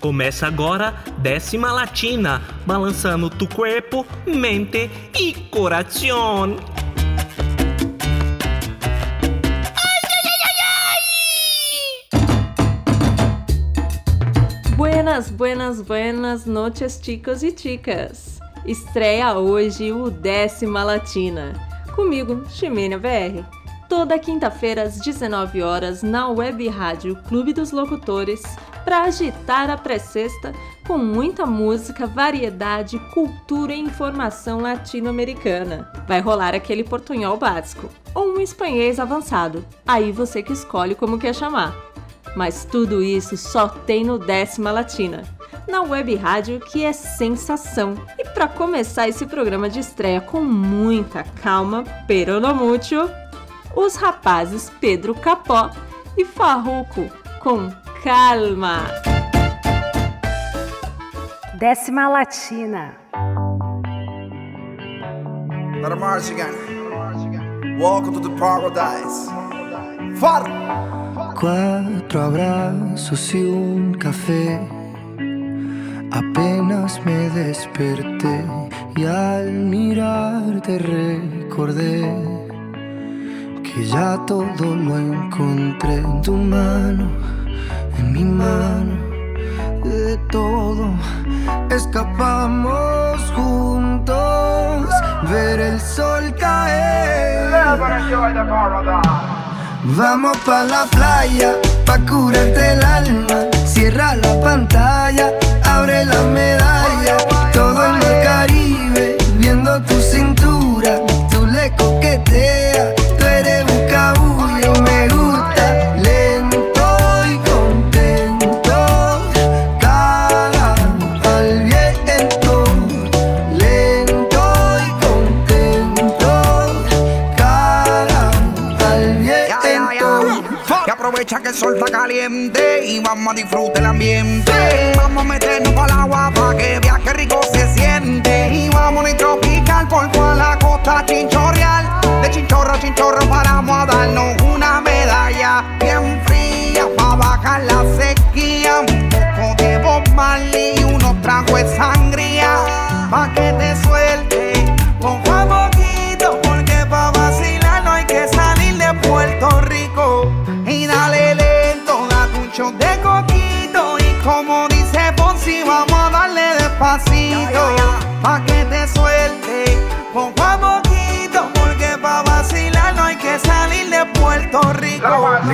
Começa agora décima latina, balançando tu corpo, mente e coração. Buenas, buenas, buenas noches, chicos e chicas. Estreia hoje o Décima Latina. Comigo, Ximênia VR. Toda quinta-feira às 19 horas na Web Rádio Clube dos Locutores para agitar a pré-sexta com muita música, variedade, cultura e informação latino-americana. Vai rolar aquele portunhol básico ou um espanhês avançado. Aí você que escolhe como quer chamar. Mas tudo isso só tem no Décima Latina, na web rádio que é sensação. E para começar esse programa de estreia com muita calma, pero no mucho, os rapazes Pedro Capó e Farruco com calma. Décima Latina. March again. Welcome to the paradise. Far. Cuatro abrazos y un café. Apenas me desperté y al mirarte recordé que ya todo lo encontré en tu mano, en mi mano, de todo escapamos juntos, ver el sol caer. Vamos pa la playa, pa curarte el alma. Cierra la pantalla, abre la medalla. Todo en el Caribe, viendo tu cintura. Caliente y vamos a disfrutar el ambiente.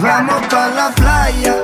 Vamos pa' la playa,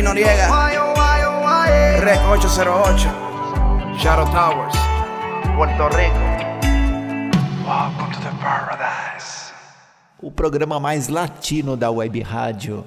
Georgie Noriega, Rec 808, Shadow Towers, Puerto Rico. Welcome to the paradise. o programa mais latino da web rádio.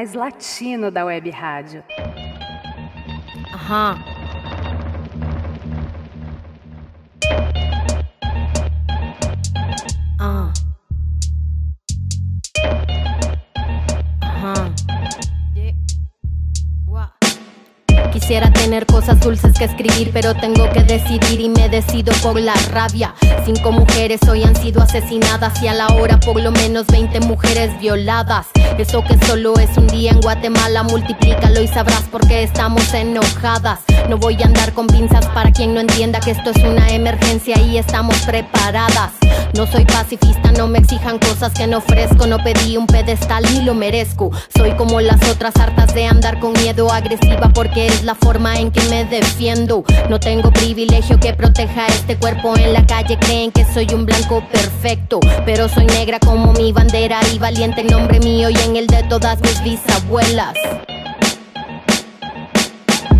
Mais latino da web rádio. Aham. Ah. Ajá. Quisiera tener cosas dulces que escribir, pero tengo que decidir y me decido por la rabia. Cinco mujeres hoy han sido asesinadas y a la hora por lo menos 20 mujeres violadas. Eso que solo es un día en Guatemala, multiplícalo y sabrás por qué estamos enojadas. No voy a andar con pinzas para quien no entienda que esto es una emergencia y estamos preparadas. No soy pacifista, no me exijan cosas que no ofrezco. No pedí un pedestal ni lo merezco. Soy como las otras hartas de andar con miedo agresiva porque es la forma en que me defiendo. No tengo privilegio que proteja este cuerpo en la calle. Creen que soy un blanco perfecto, pero soy negra como mi bandera y valiente en nombre mío y en el de todas mis bisabuelas.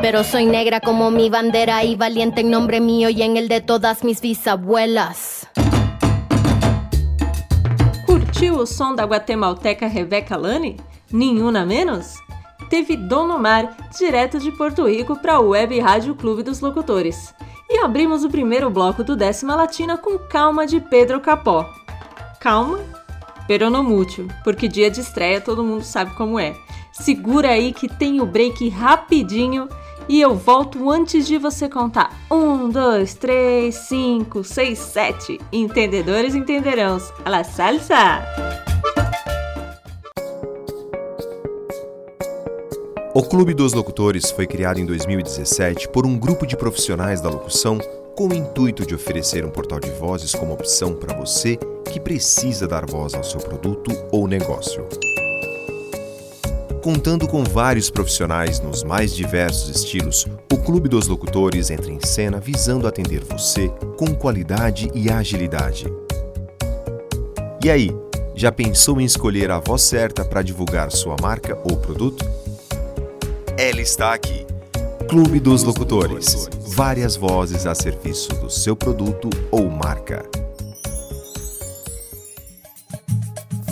Pero soy negra como mi bandera y valiente en nombre mío y en el de todas mis bisabuelas. Curtiu o som da guatemalteca Rebeca Lani? Nenhuma menos? Teve Dom Mar, direto de Porto Rico para o Web Rádio Clube dos Locutores. E abrimos o primeiro bloco do Décima Latina com Calma de Pedro Capó. Calma, pero no mútil, porque dia de estreia todo mundo sabe como é. Segura aí que tem o break rapidinho e eu volto antes de você contar. Um, dois, três, cinco, seis, sete. Entendedores entenderão. A la salsa! O Clube dos Locutores foi criado em 2017 por um grupo de profissionais da locução com o intuito de oferecer um portal de vozes como opção para você que precisa dar voz ao seu produto ou negócio contando com vários profissionais nos mais diversos estilos, o Clube dos Locutores entra em cena visando atender você com qualidade e agilidade. E aí, já pensou em escolher a voz certa para divulgar sua marca ou produto? Ela está aqui. Clube dos Locutores. Várias vozes a serviço do seu produto ou marca.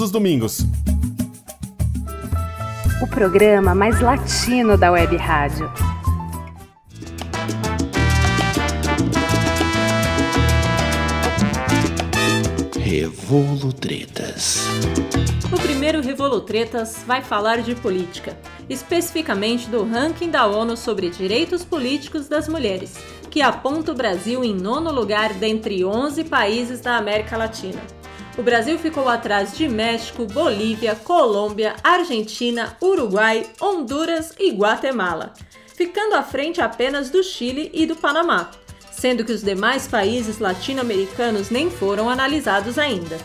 os domingos. O programa mais latino da Web Rádio. Revolutretas. O primeiro Revolutretas vai falar de política, especificamente do ranking da ONU sobre direitos políticos das mulheres, que aponta o Brasil em nono lugar dentre 11 países da América Latina. O Brasil ficou atrás de México, Bolívia, Colômbia, Argentina, Uruguai, Honduras e Guatemala, ficando à frente apenas do Chile e do Panamá, sendo que os demais países latino-americanos nem foram analisados ainda.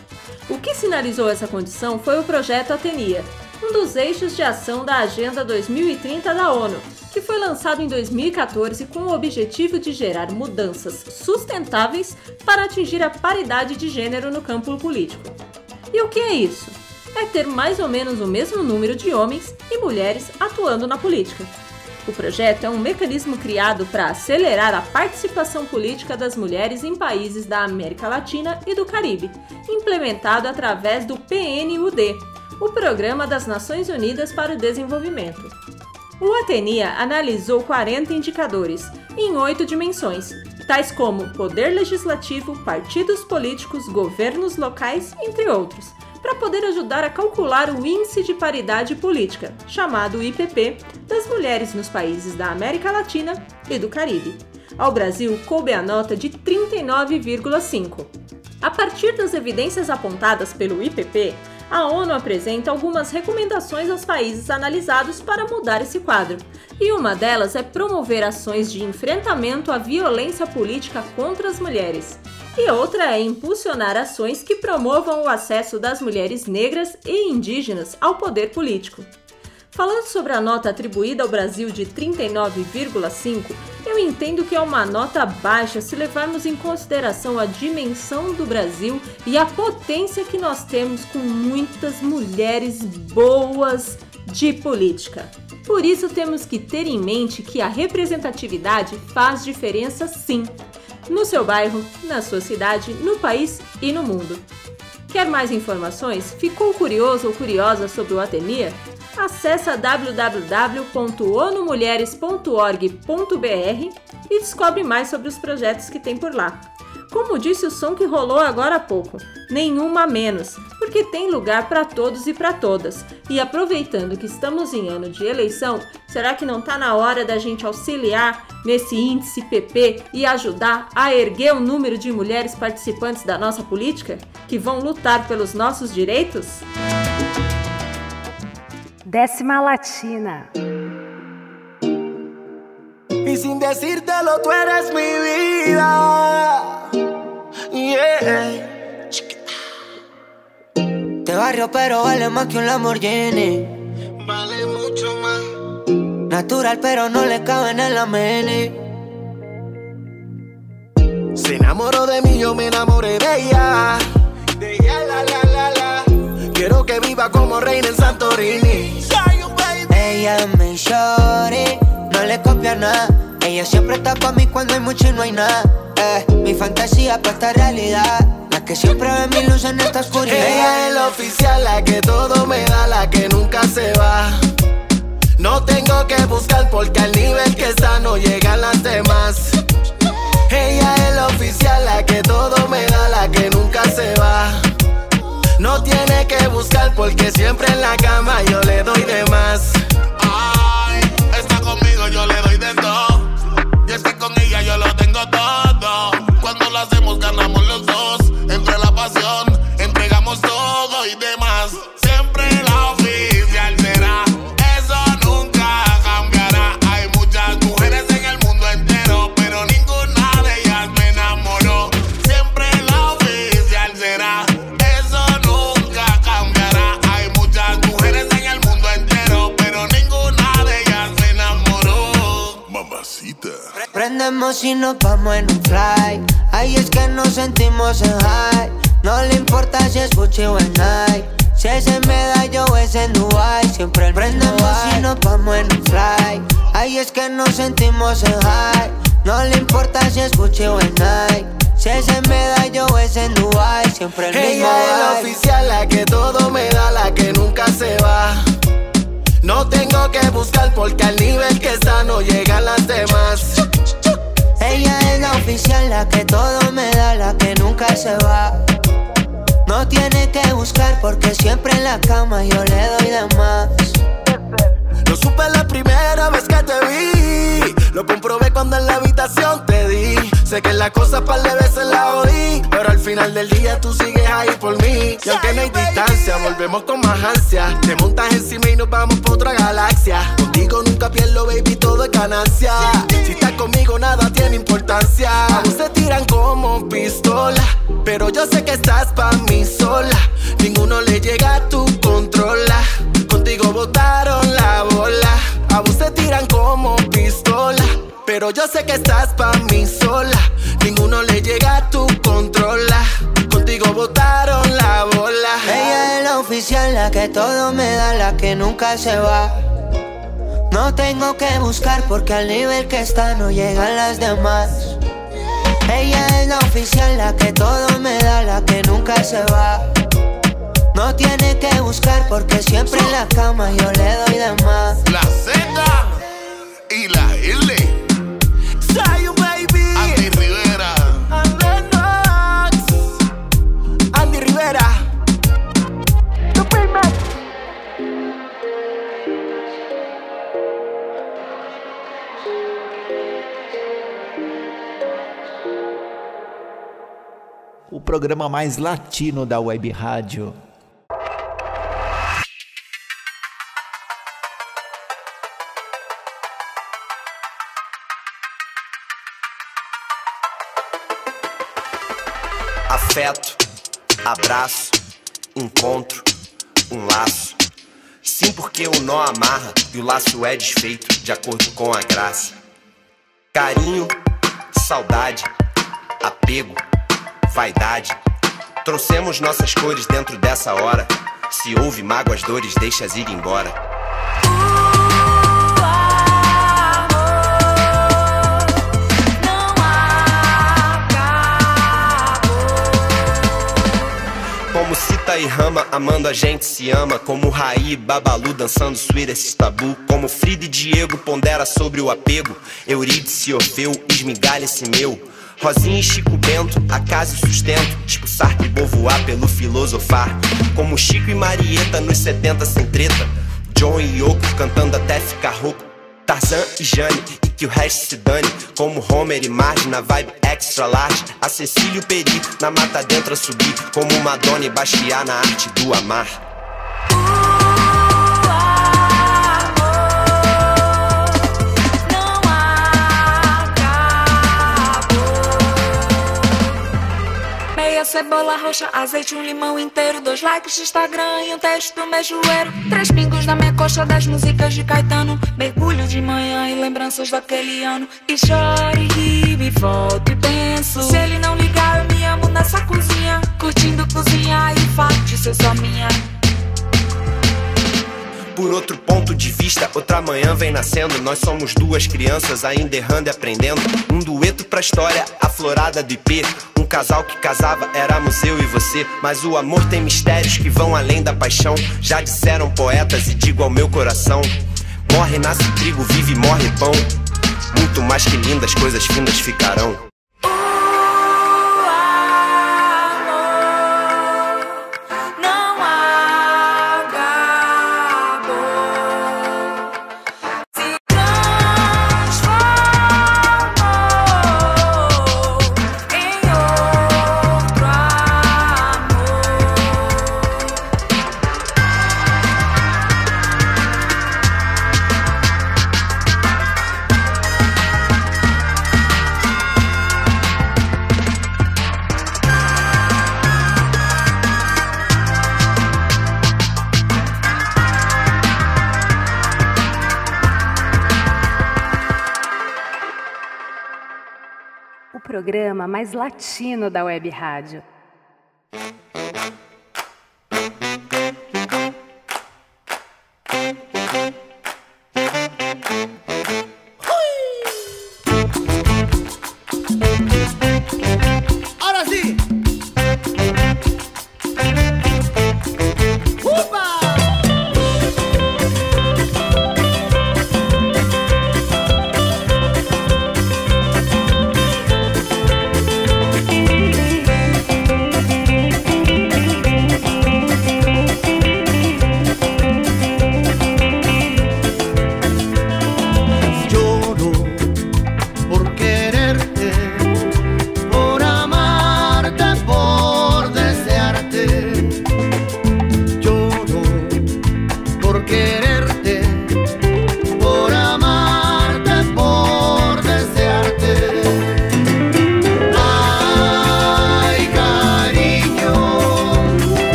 O que sinalizou essa condição foi o projeto Atenia, um dos eixos de ação da Agenda 2030 da ONU, que foi lançado em 2014 com o objetivo de gerar mudanças sustentáveis para atingir a paridade de gênero no campo político. E o que é isso? É ter mais ou menos o mesmo número de homens e mulheres atuando na política. O projeto é um mecanismo criado para acelerar a participação política das mulheres em países da América Latina e do Caribe, implementado através do PNUD, o Programa das Nações Unidas para o Desenvolvimento. O Atenia analisou 40 indicadores em oito dimensões, tais como poder legislativo, partidos políticos, governos locais, entre outros, para poder ajudar a calcular o Índice de Paridade Política, chamado IPP, das mulheres nos países da América Latina e do Caribe. Ao Brasil, coube a nota de 39,5. A partir das evidências apontadas pelo IPP, a ONU apresenta algumas recomendações aos países analisados para mudar esse quadro. E uma delas é promover ações de enfrentamento à violência política contra as mulheres. E outra é impulsionar ações que promovam o acesso das mulheres negras e indígenas ao poder político. Falando sobre a nota atribuída ao Brasil de 39,5, eu entendo que é uma nota baixa se levarmos em consideração a dimensão do Brasil e a potência que nós temos com muitas mulheres boas de política. Por isso temos que ter em mente que a representatividade faz diferença sim, no seu bairro, na sua cidade, no país e no mundo. Quer mais informações? Ficou curioso ou curiosa sobre o Atenia? Acesse www.onumulheres.org.br e descobre mais sobre os projetos que tem por lá. Como disse o som que rolou agora há pouco, nenhuma menos, porque tem lugar para todos e para todas. E aproveitando que estamos em ano de eleição, será que não está na hora da gente auxiliar nesse índice PP e ajudar a erguer o número de mulheres participantes da nossa política que vão lutar pelos nossos direitos? Décima Latina. Y sin decírtelo, tú eres mi vida. Yeah. Te barrio, pero vale más que un Lamborghini. Vale mucho más. Natural, pero no le cabe en la mini. Se enamoró de mí, yo me enamoré de ella. De ella, la, la, la, la. Quiero que viva como reina en Santorini. Ella mi shorty, no le copia nada. Ella siempre está pa' mí cuando hay mucho y no hay nada. Eh, mi fantasía pa' esta realidad. La que siempre ve mi luz en esta oscuridad. Ella es la oficial, la que todo me da, la que nunca se va. No tengo que buscar porque al nivel que está no llegan las demás. Ella es la oficial, la que todo me da, la que nunca se va. No tiene que buscar porque siempre en la cama yo le doy nos vamos en un fly. Ahí es que nos sentimos en high. No le importa si es Gucci o en Nike. Si es en medallo o es en Dubai. Siempre prendemos y nos vamos en un fly. Ahí es que nos sentimos en high. No le importa si es Gucci o en Nike. Si es en medallo o es en Dubai. Siempre el mismo Ella es la oficial, la que todo me da, la que nunca se va. No tengo que buscar porque al nivel que está no llegan las demás. Ella es la oficial, la que todo me da, la que nunca se va. No tiene que buscar porque siempre en la cama yo le doy de más. Lo supe la primera vez que te vi. Lo comprobé cuando en la habitación te di. Sé que la cosa par de veces la oí. Pero al final del día tú sigues ahí por mí. Y aunque no hay distancia, volvemos con más ansia. Te montas encima y nos vamos por otra galaxia. Contigo nunca pierdo, baby, todo es ganancia. Si estás conmigo, nada tiene importancia. A vos se tiran como pistola. Pero yo sé que estás pa' mí sola. Ninguno le llega a tu controla. Contigo botaron la bola. A vos te tiran como pistola. Pero yo sé que estás pa' mí sola. Ninguno le llega a tu controla. Contigo botaron la bola. Ella es la oficial, la que todo me da, la que nunca se va. No tengo que buscar porque al nivel que está no llegan las demás. Ella es la oficial, la que todo me da, la que nunca se va. No tiene que buscar porque siempre en la cama yo le doy de más. La Z y la L. Zion, baby. Andy Rivera. And Lennox. Andy Rivera. o programa mais latino da web rádio. Afeto, abraço, encontro, um laço. Sim, porque o nó amarra e o laço é desfeito de acordo com a graça. Carinho, saudade, apego, vaidade. Trouxemos nossas cores dentro dessa hora. Se houve mágoas, dores, deixa-as ir embora. Cita e Rama, amando a gente se ama. Como Raí e Babalu dançando esse tabu. Como Frida e Diego pondera sobre o apego. Eurídice Orfeu, esmigalha-se meu. Rosinha e Chico Bento, acaso e sustento. Tipo Sartre e Beauvoir pelo filosofar. Como Chico e Marieta nos 70 sem treta. John e Yoko cantando até ficar rouco. Tarzan e Jane, que o resto se dane. Como Homer e Marge na vibe extra large. A Cecílio Peri na mata dentro a subir. Como Madonna e Basquiat na arte do amar. Cebola roxa, azeite, um limão inteiro, dois likes de Instagram e um texto do mejoeiro. Três pingos na minha coxa das músicas de Caetano. Mergulho de manhã e lembranças daquele ano. E choro e rio e volto e penso. Se ele não ligar, eu me amo nessa cozinha. Curtindo cozinhar e fato de ser só minha. Por outro ponto de vista, outra manhã vem nascendo. Nós somos duas crianças ainda errando e aprendendo. Um dueto pra história, a florada do IP. Um casal que casava, éramos eu e você. Mas o amor tem mistérios que vão além da paixão. Já disseram poetas e digo ao meu coração: Morre, nasce trigo, vive, morre pão. Muito mais que lindas coisas findas ficarão. O programa mais latino da web rádio.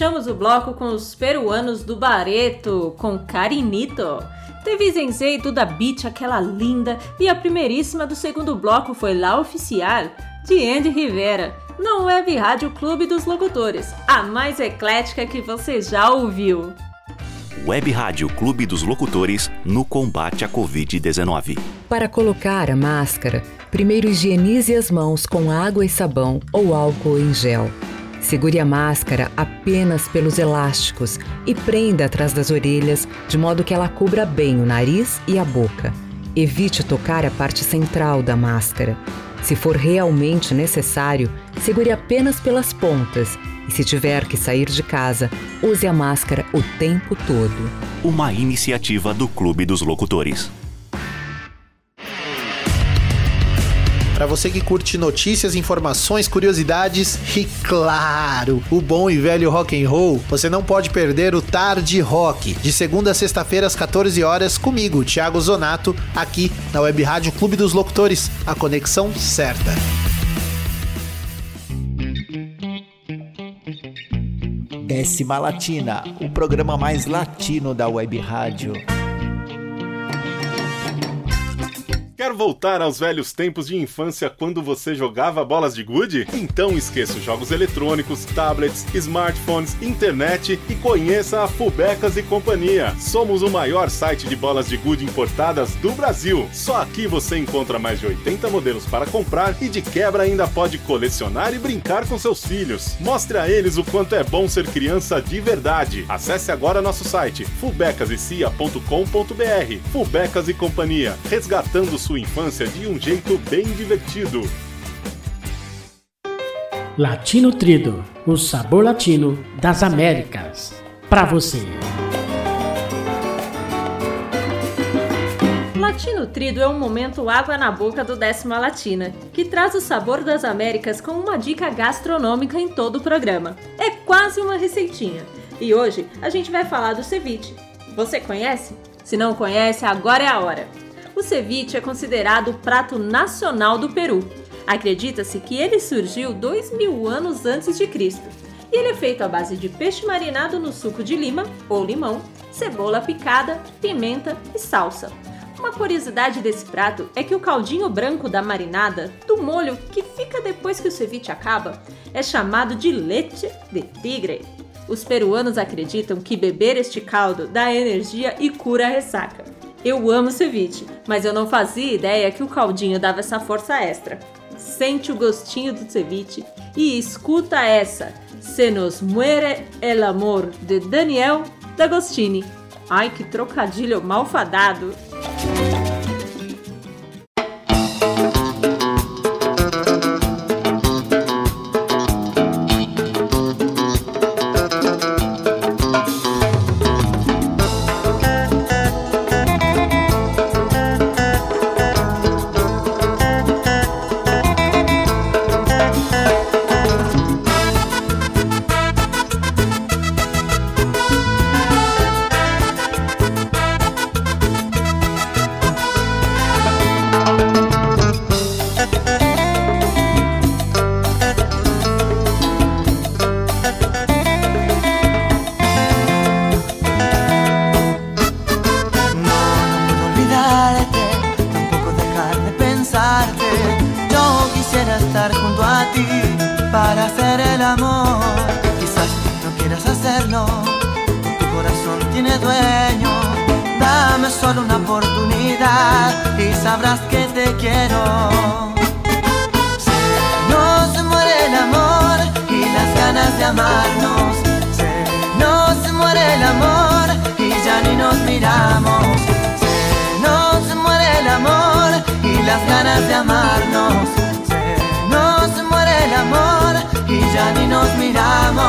Fechamos o bloco com os peruanos do Bareto, com Carinito. Teve Zenzei e Duda Beat, aquela linda, e a primeiríssima do segundo bloco foi La Oficial, de Andy Rivera, no Web Rádio Clube dos Locutores, a mais eclética que você já ouviu. Web Rádio Clube dos Locutores no combate à Covid-19. Para colocar a máscara, primeiro higienize as mãos com água e sabão ou álcool em gel. Segure a máscara apenas pelos elásticos e prenda atrás das orelhas de modo que ela cubra bem o nariz e a boca. Evite tocar a parte central da máscara. Se for realmente necessário, segure apenas pelas pontas e, se tiver que sair de casa, use a máscara o tempo todo. Uma iniciativa do Clube dos Locutores. Para você que curte notícias, informações, curiosidades e claro, o bom e velho rock and roll, você não pode perder o Tarde Rock, de segunda a sexta-feira às 14 horas comigo, Thiago Zonato, aqui na Web Rádio Clube dos Locutores, a conexão certa. Décima Latina, o programa mais latino da Web Rádio. Quer voltar aos velhos tempos de infância quando você jogava bolas de gude? Então esqueça os jogos eletrônicos, tablets, smartphones, internet e conheça a Fubecas e Companhia. Somos o maior site de bolas de gude importadas do Brasil. Só aqui você encontra mais de 80 modelos para comprar e de quebra ainda pode colecionar e brincar com seus filhos. Mostre a eles o quanto é bom ser criança de verdade. Acesse agora nosso site fubecasecia.com.br. Fubecas e Companhia, resgatando sua infância de um jeito bem divertido. Latino Trido, o sabor latino das Américas. Para você. Latino Trido é um momento água na boca do Décima Latina, que traz o sabor das Américas com uma dica gastronômica em todo o programa. É quase uma receitinha. E hoje a gente vai falar do ceviche. Você conhece? Se não conhece, agora é a hora. O ceviche é considerado o prato nacional do Peru. Acredita-se que ele surgiu dois mil anos antes de Cristo. E ele é feito à base de peixe marinado no suco de lima ou limão, cebola picada, pimenta e salsa. Uma curiosidade desse prato é que o caldinho branco da marinada, do molho que fica depois que o ceviche acaba, é chamado de leite de tigre. Os peruanos acreditam que beber este caldo dá energia e cura a ressaca. Eu amo ceviche, mas eu não fazia ideia que o caldinho dava essa força extra. Sente o gostinho do ceviche e escuta essa Se nos muere el amor de Daniel D'Agostini. Ai, que trocadilho malfadado! sabrás que te quiero. Se nos muere el amor y las ganas de amarnos. Se nos muere el amor y ya ni nos miramos. Se nos muere el amor y las ganas de amarnos. Se nos muere el amor y ya ni nos miramos.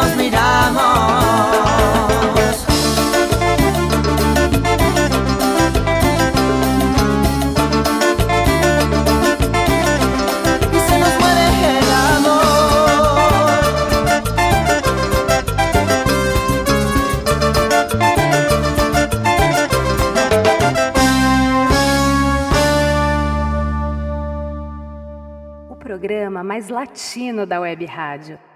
nos miramos. Y se nos muere el amor. O programa mais latino da web rádio.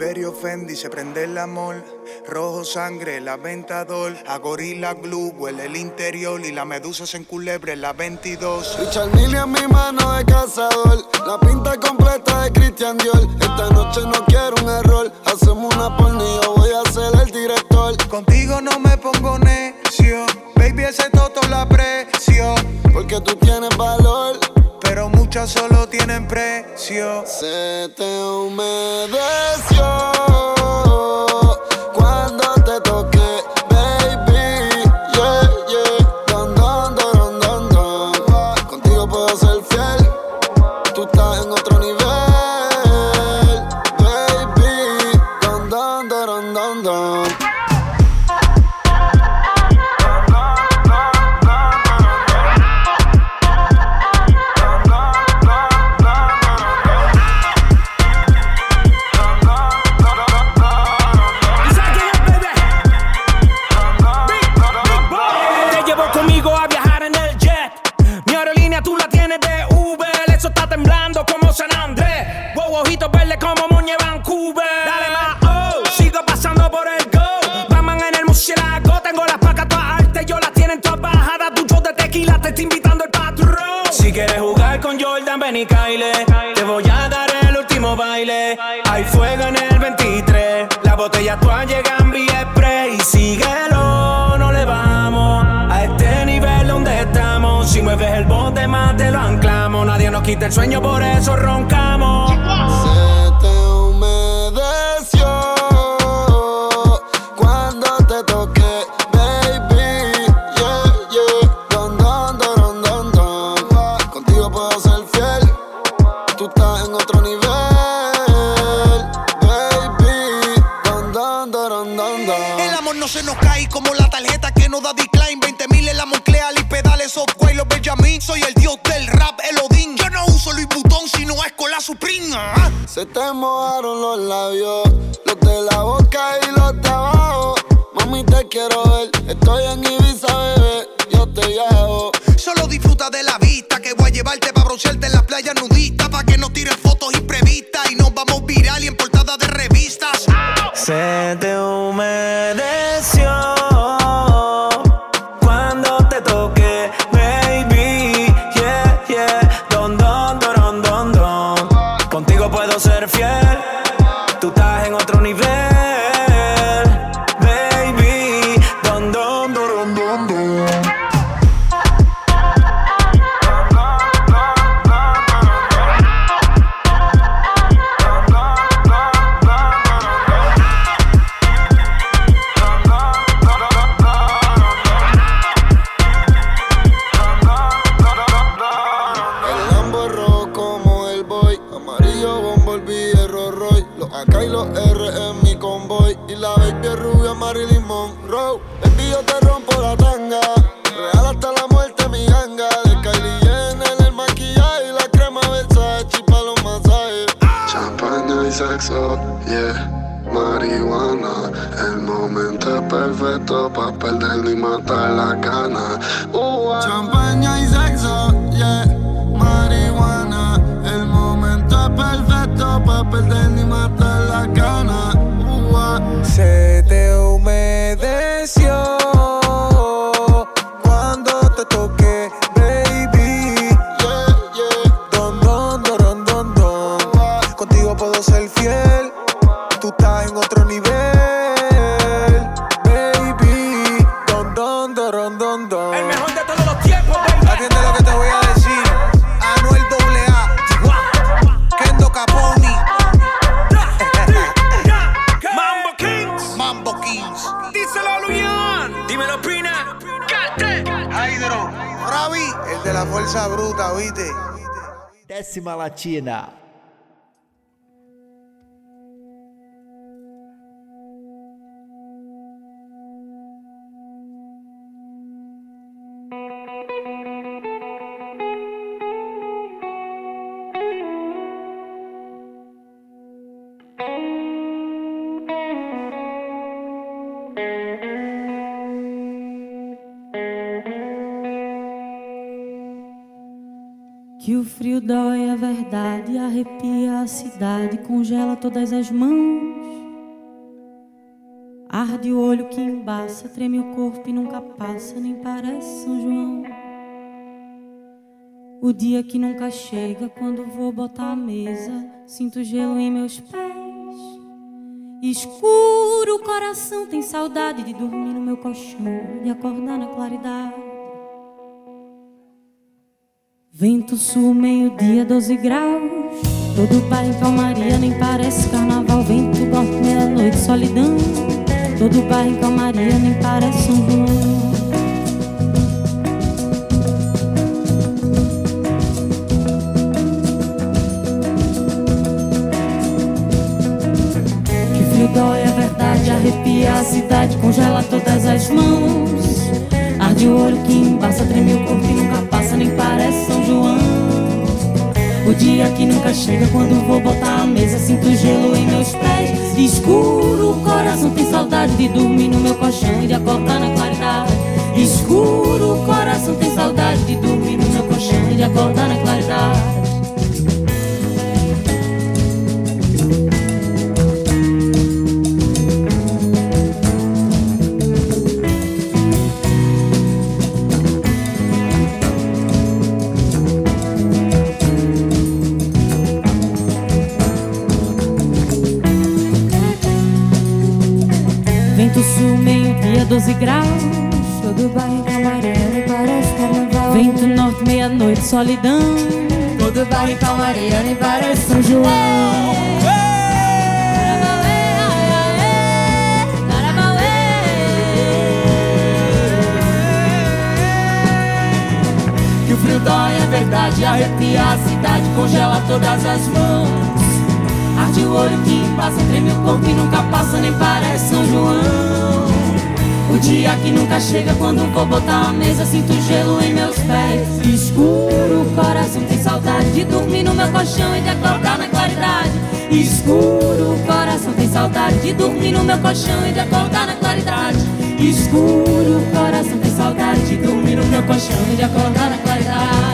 Imperio Fendi se prende el amor. Rojo sangre, el aventador. A gorila glue huele el interior. Y la medusa se enculebre la 22. Richard Mille en mi mano de cazador. La pinta completa de Christian Dior. Esta noche no quiero un error. Hacemos una pornilla, voy a ser el director. Contigo no me pongo necio. Baby, ese toto la presión. Porque tú tienes valor pero muchas solo tienen precio. Se te humedeció. quita el sueño, por eso ronca. Décima Latina. Que o frio dói a verdade, arrepia a cidade, congela todas as mãos. Arde o olho que embaça, treme o corpo e nunca passa, nem parece São João. O dia que nunca chega, quando vou botar a mesa, sinto gelo em meus pés. Escuro o coração, tem saudade de dormir no meu colchão, de acordar na claridade. Vento sul, meio-dia, 12 graus. Todo bar em calmaria, nem parece carnaval. Vento norte, meia-noite, solidão. Todo bar em calmaria, nem parece São João. Que frio dói, é verdade, arrepia a cidade, congela todas as mãos. Arde o olho que embaça, treme o corpo e nunca passa, nem. O dia que nunca chega, quando vou botar a mesa, sinto gelo em meus pés. Escuro, o coração tem saudade de dormir no meu colchão e de acordar na claridade. Escuro, o coração tem saudade de dormir no meu colchão e de acordar na claridade. Meia-noite, solidão. Todo bairro em calmaria, nem parece São João. Que o frio dói, é verdade, arrepia a cidade, congela todas as mãos. Arde o olho que passa, treme o corpo e nunca passa, nem parece São João. O dia que nunca chega, quando vou botar a mesa, sinto gelo em meus pés. Escuro, o coração tem saudade de dormir no meu colchão e de acordar na claridade. Escuro, o coração tem saudade de dormir no meu colchão e de acordar na claridade. Escuro, o coração tem saudade de dormir no meu colchão e de acordar na claridade.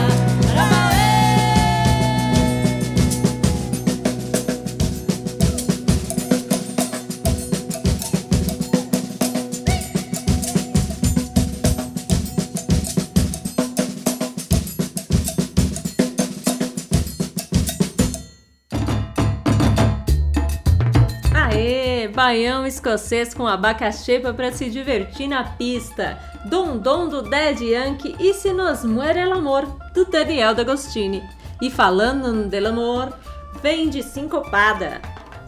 Escocês com abacaxepa para se divertir na pista. Dom Dom do Dead Yankee e Se Nos Muere el Amor, do Daniel D'Agostini. E falando del amor, vem de Sincopada.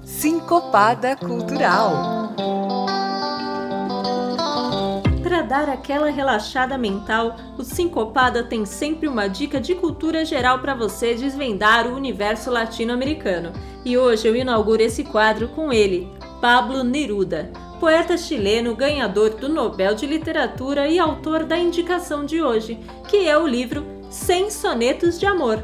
Sincopada Cultural. Para dar aquela relaxada mental, o Sincopada tem sempre uma dica de cultura geral para você desvendar o universo latino-americano. E hoje eu inauguro esse quadro com ele, Pablo Neruda, poeta chileno ganhador do Nobel de Literatura e autor da indicação de hoje, que é o livro 100 Sonetos de Amor.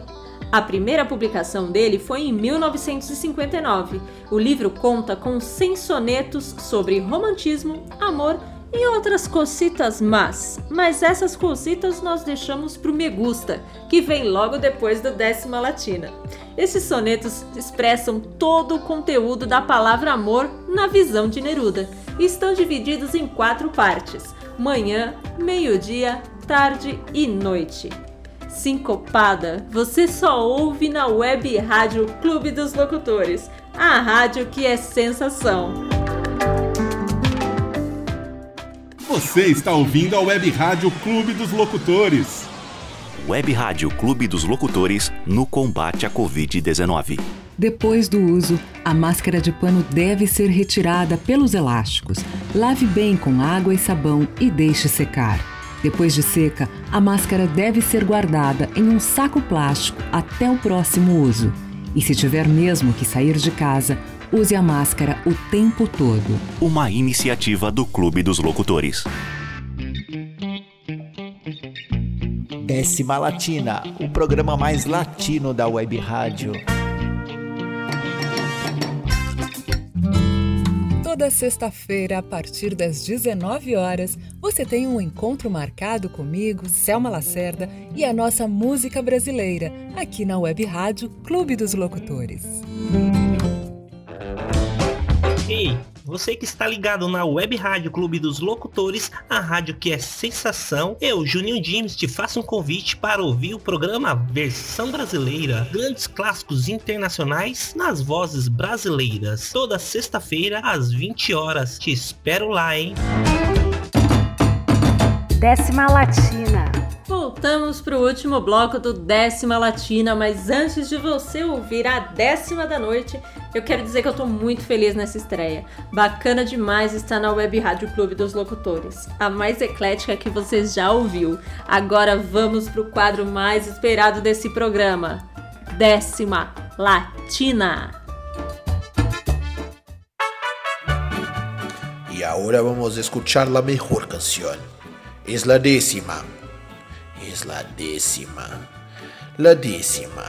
A primeira publicação dele foi em 1959. O livro conta com 100 sonetos sobre romantismo, amor e outras cositas más, mas essas cositas nós deixamos pro Me Gusta, que vem logo depois do Décima Latina. Esses sonetos expressam todo o conteúdo da palavra amor na visão de Neruda e estão divididos em quatro partes: manhã, meio-dia, tarde e noite. Sincopada, você só ouve na web rádio Clube dos Locutores, a rádio que é sensação. Você está ouvindo a Web Rádio Clube dos Locutores. Web Rádio Clube dos Locutores no combate à Covid-19. Depois do uso, a máscara de pano deve ser retirada pelos elásticos. Lave bem com água e sabão e deixe secar. Depois de seca, a máscara deve ser guardada em um saco plástico até o próximo uso. E se tiver mesmo que sair de casa, use a máscara o tempo todo. Uma iniciativa do Clube dos Locutores. Décima Latina, o programa mais latino da web rádio. Toda sexta-feira, a partir das 19 horas, você tem um encontro marcado comigo, Selma Lacerda, e a nossa música brasileira, aqui na Web Rádio Clube dos Locutores. Ei, você que está ligado na Web Rádio Clube dos Locutores, a rádio que é sensação, eu, Juninho James, te faço um convite para ouvir o programa Versão Brasileira, grandes clássicos internacionais nas vozes brasileiras, toda sexta-feira às 20 horas. Te espero lá, hein? Décima Latina. Voltamos para o último bloco do Décima Latina, mas antes de você ouvir a décima da noite, eu quero dizer que eu tô muito feliz nessa estreia. Bacana demais estar na Web Rádio Clube dos Locutores, a mais eclética que você já ouviu. Agora vamos pro quadro mais esperado desse programa: Décima Latina. Y ahora vamos a escuchar la mejor canción. Es la décima. Es la décima. La décima.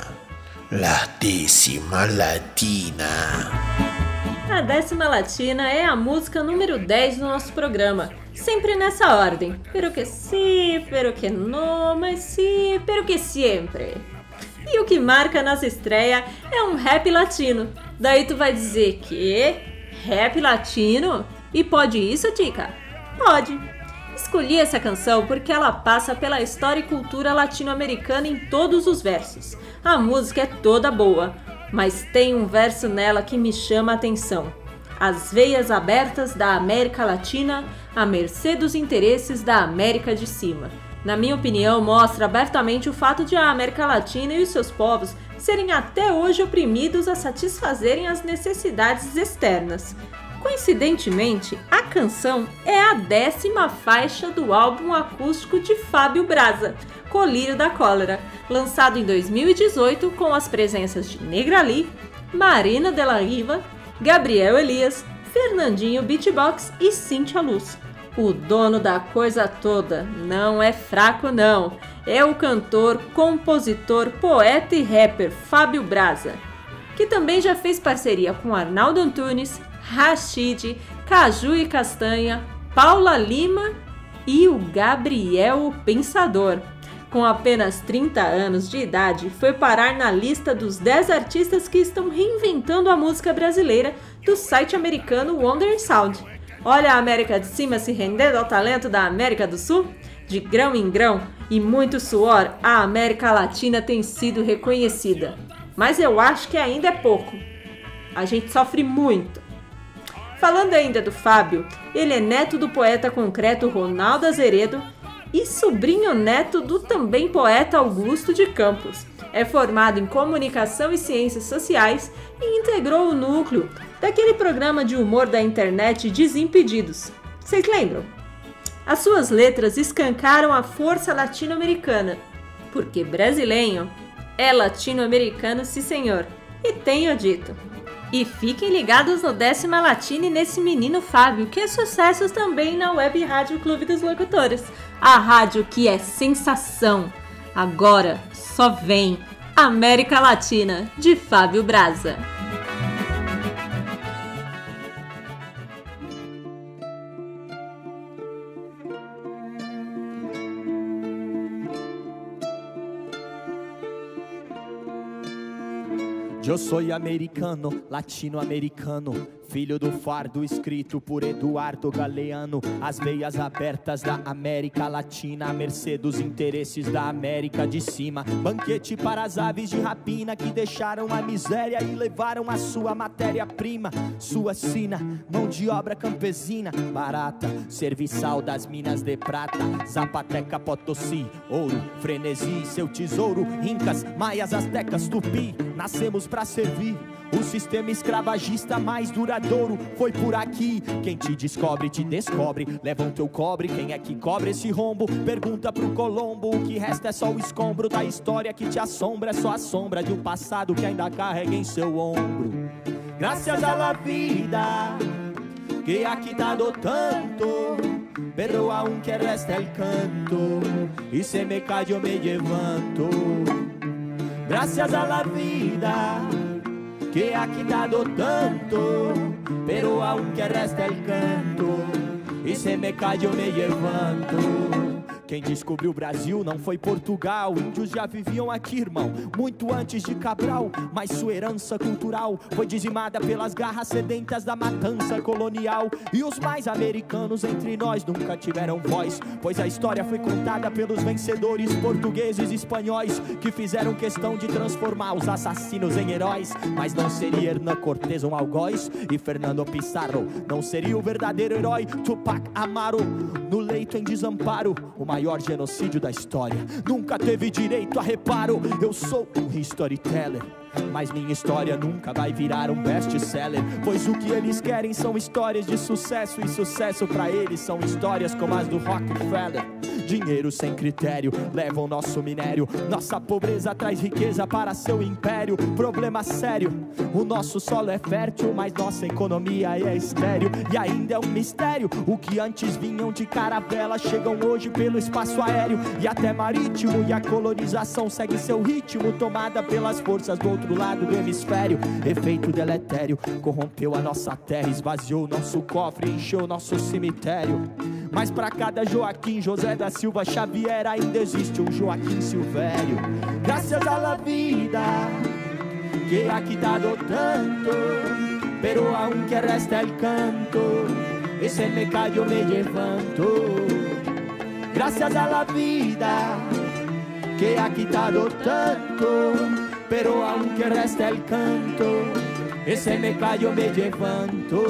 La décima latina. A décima latina é a música número 10 do nosso programa. Sempre nessa ordem. Pero que sí, pero que no, mas sí, pero que sempre. E o que marca nossa estreia é um rap latino. Daí tu vai dizer que rap latino? E pode isso, Tica? Pode. Escolhi essa canção porque ela passa pela história e cultura latino-americana em todos os versos. A música é toda boa, mas tem um verso nela que me chama a atenção. As veias abertas da América Latina à mercê dos interesses da América de cima. Na minha opinião, mostra abertamente o fato de a América Latina e os seus povos serem até hoje oprimidos a satisfazerem as necessidades externas. Coincidentemente, a canção é a décima faixa do álbum acústico de Fábio Braza, Colírio da Cólera, lançado em 2018 com as presenças de Negrali, Marina Della Riva, Gabriel Elias, Fernandinho Beatbox e Cintia Luz. O dono da coisa toda não é fraco não, é o cantor, compositor, poeta e rapper Fábio Braza, que também já fez parceria com Arnaldo Antunes, Rashid, Caju e Castanha, Paula Lima e o Gabriel o Pensador. Com apenas 30 anos de idade, foi parar na lista dos 10 artistas que estão reinventando a música brasileira do site americano Wonder Sound. Olha a América de cima se rendendo ao talento da América do Sul? De grão em grão e muito suor, a América Latina tem sido reconhecida. Mas eu acho que ainda é pouco. A gente sofre muito. Falando ainda do Fábio, ele é neto do poeta concreto Ronaldo Azeredo e sobrinho neto do também poeta Augusto de Campos. É formado em Comunicação e Ciências Sociais e integrou o núcleo daquele programa de humor da internet Desimpedidos. Vocês lembram? As suas letras escancaram a força latino-americana, porque brasileiro é latino-americano, sim senhor, e tenho dito. E fiquem ligados no Décima Latina e nesse menino Fábio, que é sucesso também na Web Rádio Clube dos Locutores. A rádio que é sensação. Agora só vem América Latina, de Fábio Braza. Eu sou americano, latino-americano, filho do fardo escrito por Eduardo Galeano. As veias abertas da América Latina, à mercê dos interesses da América de cima. Banquete para as aves de rapina que deixaram a miséria e levaram a sua matéria-prima. Sua sina, mão de obra campesina, barata, serviçal das minas de prata. Zapateca, Potosí, ouro, frenesi, seu tesouro. Incas, maias, astecas, tupi, nascemos para servir. O sistema escravagista mais dura foi por aqui. Quem te descobre, te descobre. Levam teu cobre, quem é que cobre esse rombo? Pergunta pro Colombo, o que resta é só o escombro da história que te assombra. É só a sombra de um passado que ainda carrega em seu ombro. Graças a la vida que ha quitado tanto, pero aunque resta el canto y se me cayó me levanto. Gracias a la vida que ha quitado tanto, pero aunque resta el canto y se me cayó me levanto. Quem descobriu o Brasil não foi Portugal. Índios já viviam aqui, irmão, muito antes de Cabral. Mas sua herança cultural foi dizimada pelas garras sedentas da matança colonial. E os mais americanos entre nós nunca tiveram voz, pois a história foi contada pelos vencedores portugueses e espanhóis que fizeram questão de transformar os assassinos em heróis. Mas não seria Hernan Cortés um algoz e Fernando Pizarro não seria o verdadeiro herói Tupac Amaro no leito em desamparo. Uma maior genocídio da história. Nunca teve direito a reparo. Eu sou um storyteller. Mas minha história nunca vai virar um best-seller. Pois o que eles querem são histórias de sucesso. E sucesso para eles são histórias como as do Rockefeller. Dinheiro sem critério leva o nosso minério. Nossa pobreza traz riqueza para seu império. Problema sério: o nosso solo é fértil, mas nossa economia é estéreo. E ainda é um mistério: o que antes vinham de caravela chegam hoje pelo espaço aéreo e até marítimo. E a colonização segue seu ritmo, tomada pelas forças do outro lado do hemisfério. Efeito deletério corrompeu a nossa terra, esvaziou nosso cofre, encheu nosso cemitério. Mas para cada Joaquim José da Silva Xavier ainda existe um Joaquim Silvério. Graças a la vida que ha quitado tanto, pero aunque resta el canto, y se me cayó me levanto. Gracias a la vida que ha quitado tanto, pero aunque resta el canto, y se me cayó me levanto.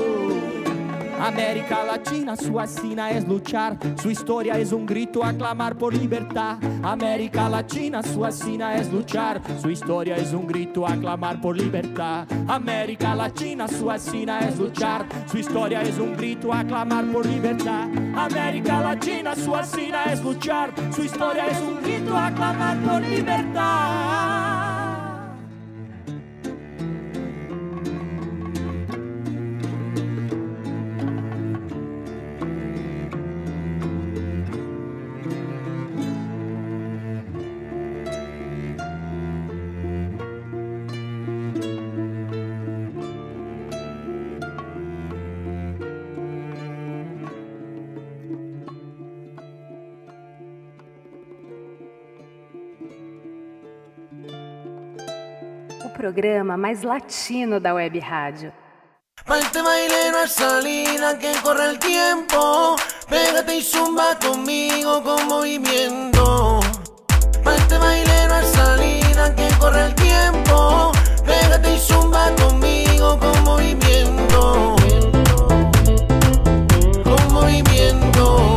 América Latina, sua sina es luchar, sua história es um grito a clamar por libertar. América Latina, sua sina es luchar, sua história es um grito a clamar por libertar. América Latina, sua sina es luchar, sua história es um grito a clamar por libertar. América Latina, sua sina es luchar, sua história es um grito a clamar por libertar. Programa mais latino da Web Rádio. Pa' este baile no hay salida que corre el tiempo. Pégate y zumba conmigo con movimiento. Pa' este baile no hay salida que corre el tiempo. Pégate y zumba conmigo con movimiento. Con movimiento.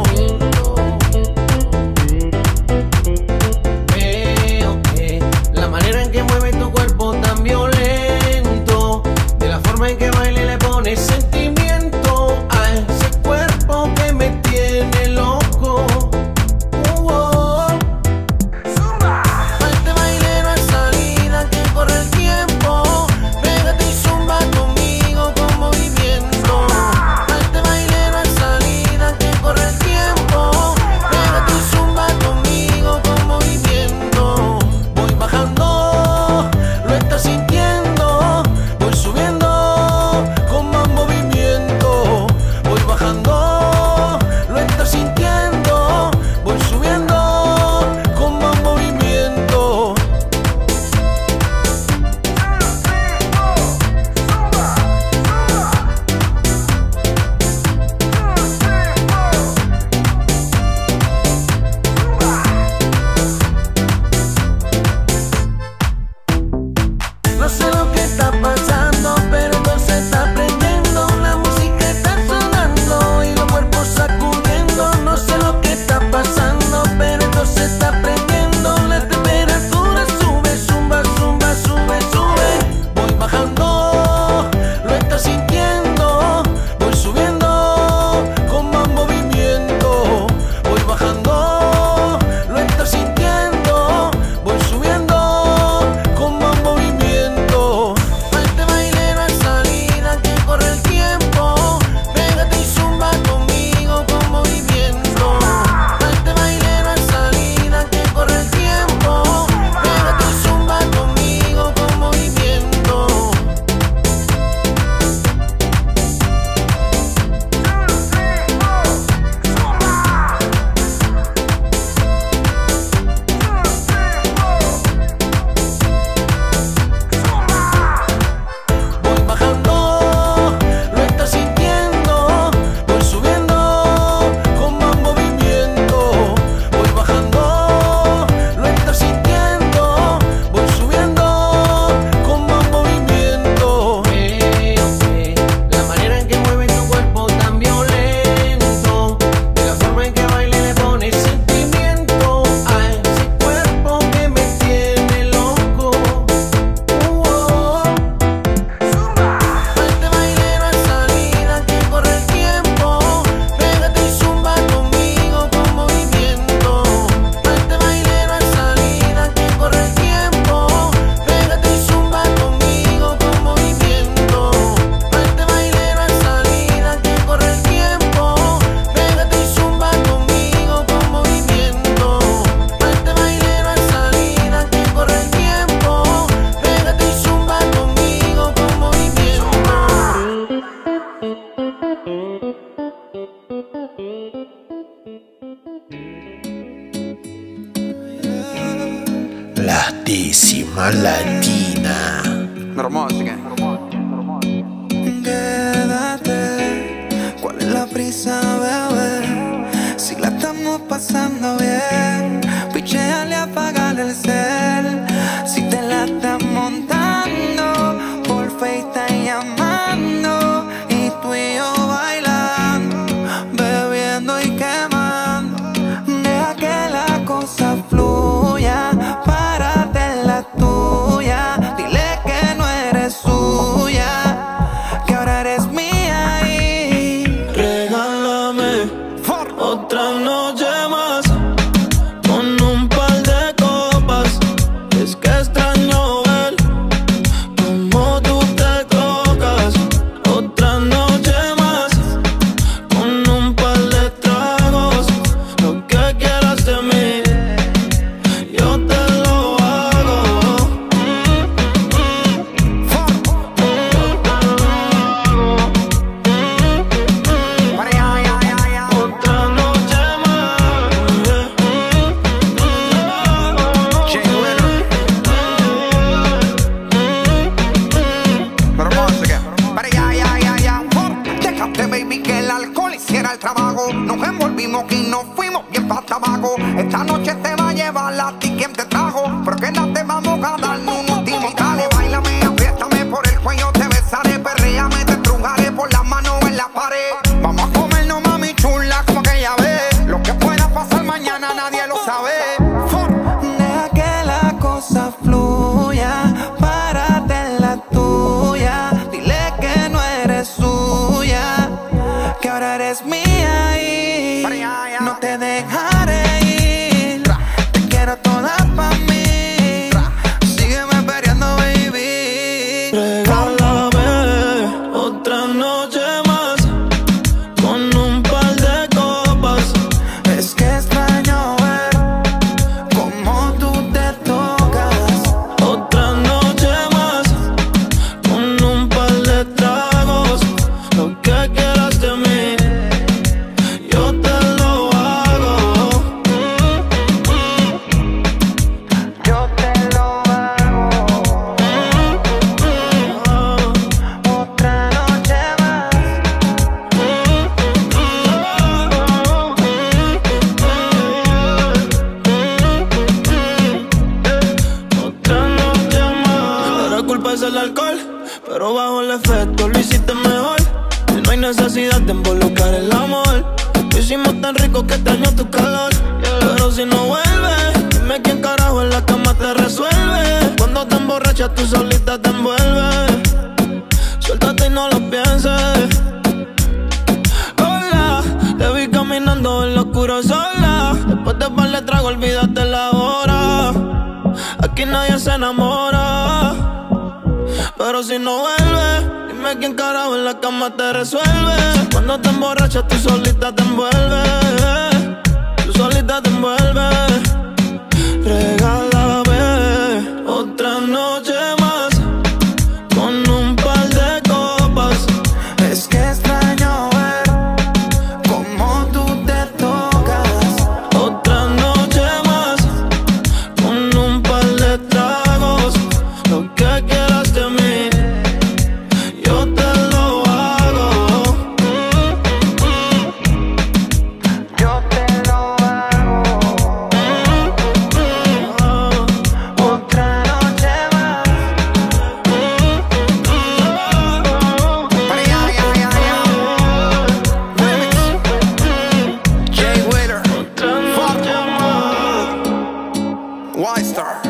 White Star,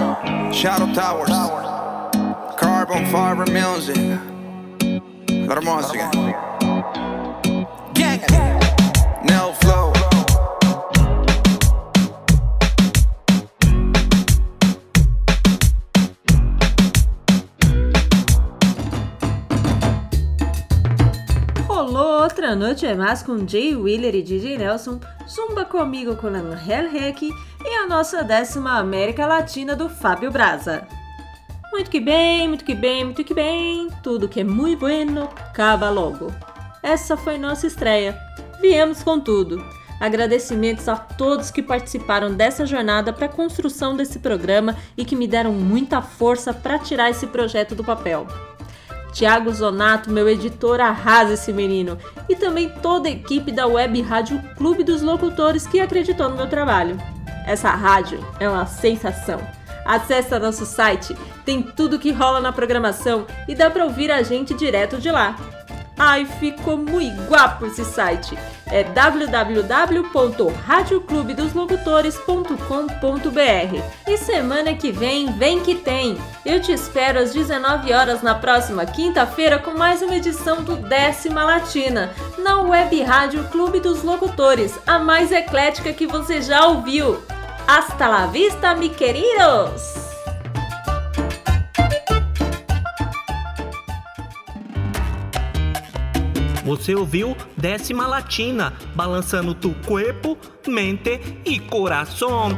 Shadow Towers, Carbon Fiber Music, La Hermosa. Gang. Esta noite é mais com Jay Wheeler e DJ Nelson, Zumba comigo com Angel Heck e a nossa décima América Latina do Fábio Braza. Muito que bem, muito que bem, muito que bem, tudo que é muito bueno, acaba logo. Essa foi nossa estreia. Viemos com tudo. Agradecimentos a todos que participaram dessa jornada para a construção desse programa e que me deram muita força para tirar esse projeto do papel. Tiago Zonato, meu editor, arrasa esse menino. E também toda a equipe da Web Rádio Clube dos Locutores que acreditou no meu trabalho. Essa rádio é uma sensação. Acesse nosso site, tem tudo que rola na programação e dá para ouvir a gente direto de lá. Ai, ficou muito guapo esse site. É www.radioclubedoslocutores.com.br. E semana que vem, vem que tem. Eu te espero às 19 horas na próxima quinta-feira com mais uma edição do Décima Latina, na Web Rádio Clube dos Locutores, a mais eclética que você já ouviu. Hasta la vista, mi queridos! Você ouviu Décima Latina, balançando tu corpo, mente e coração.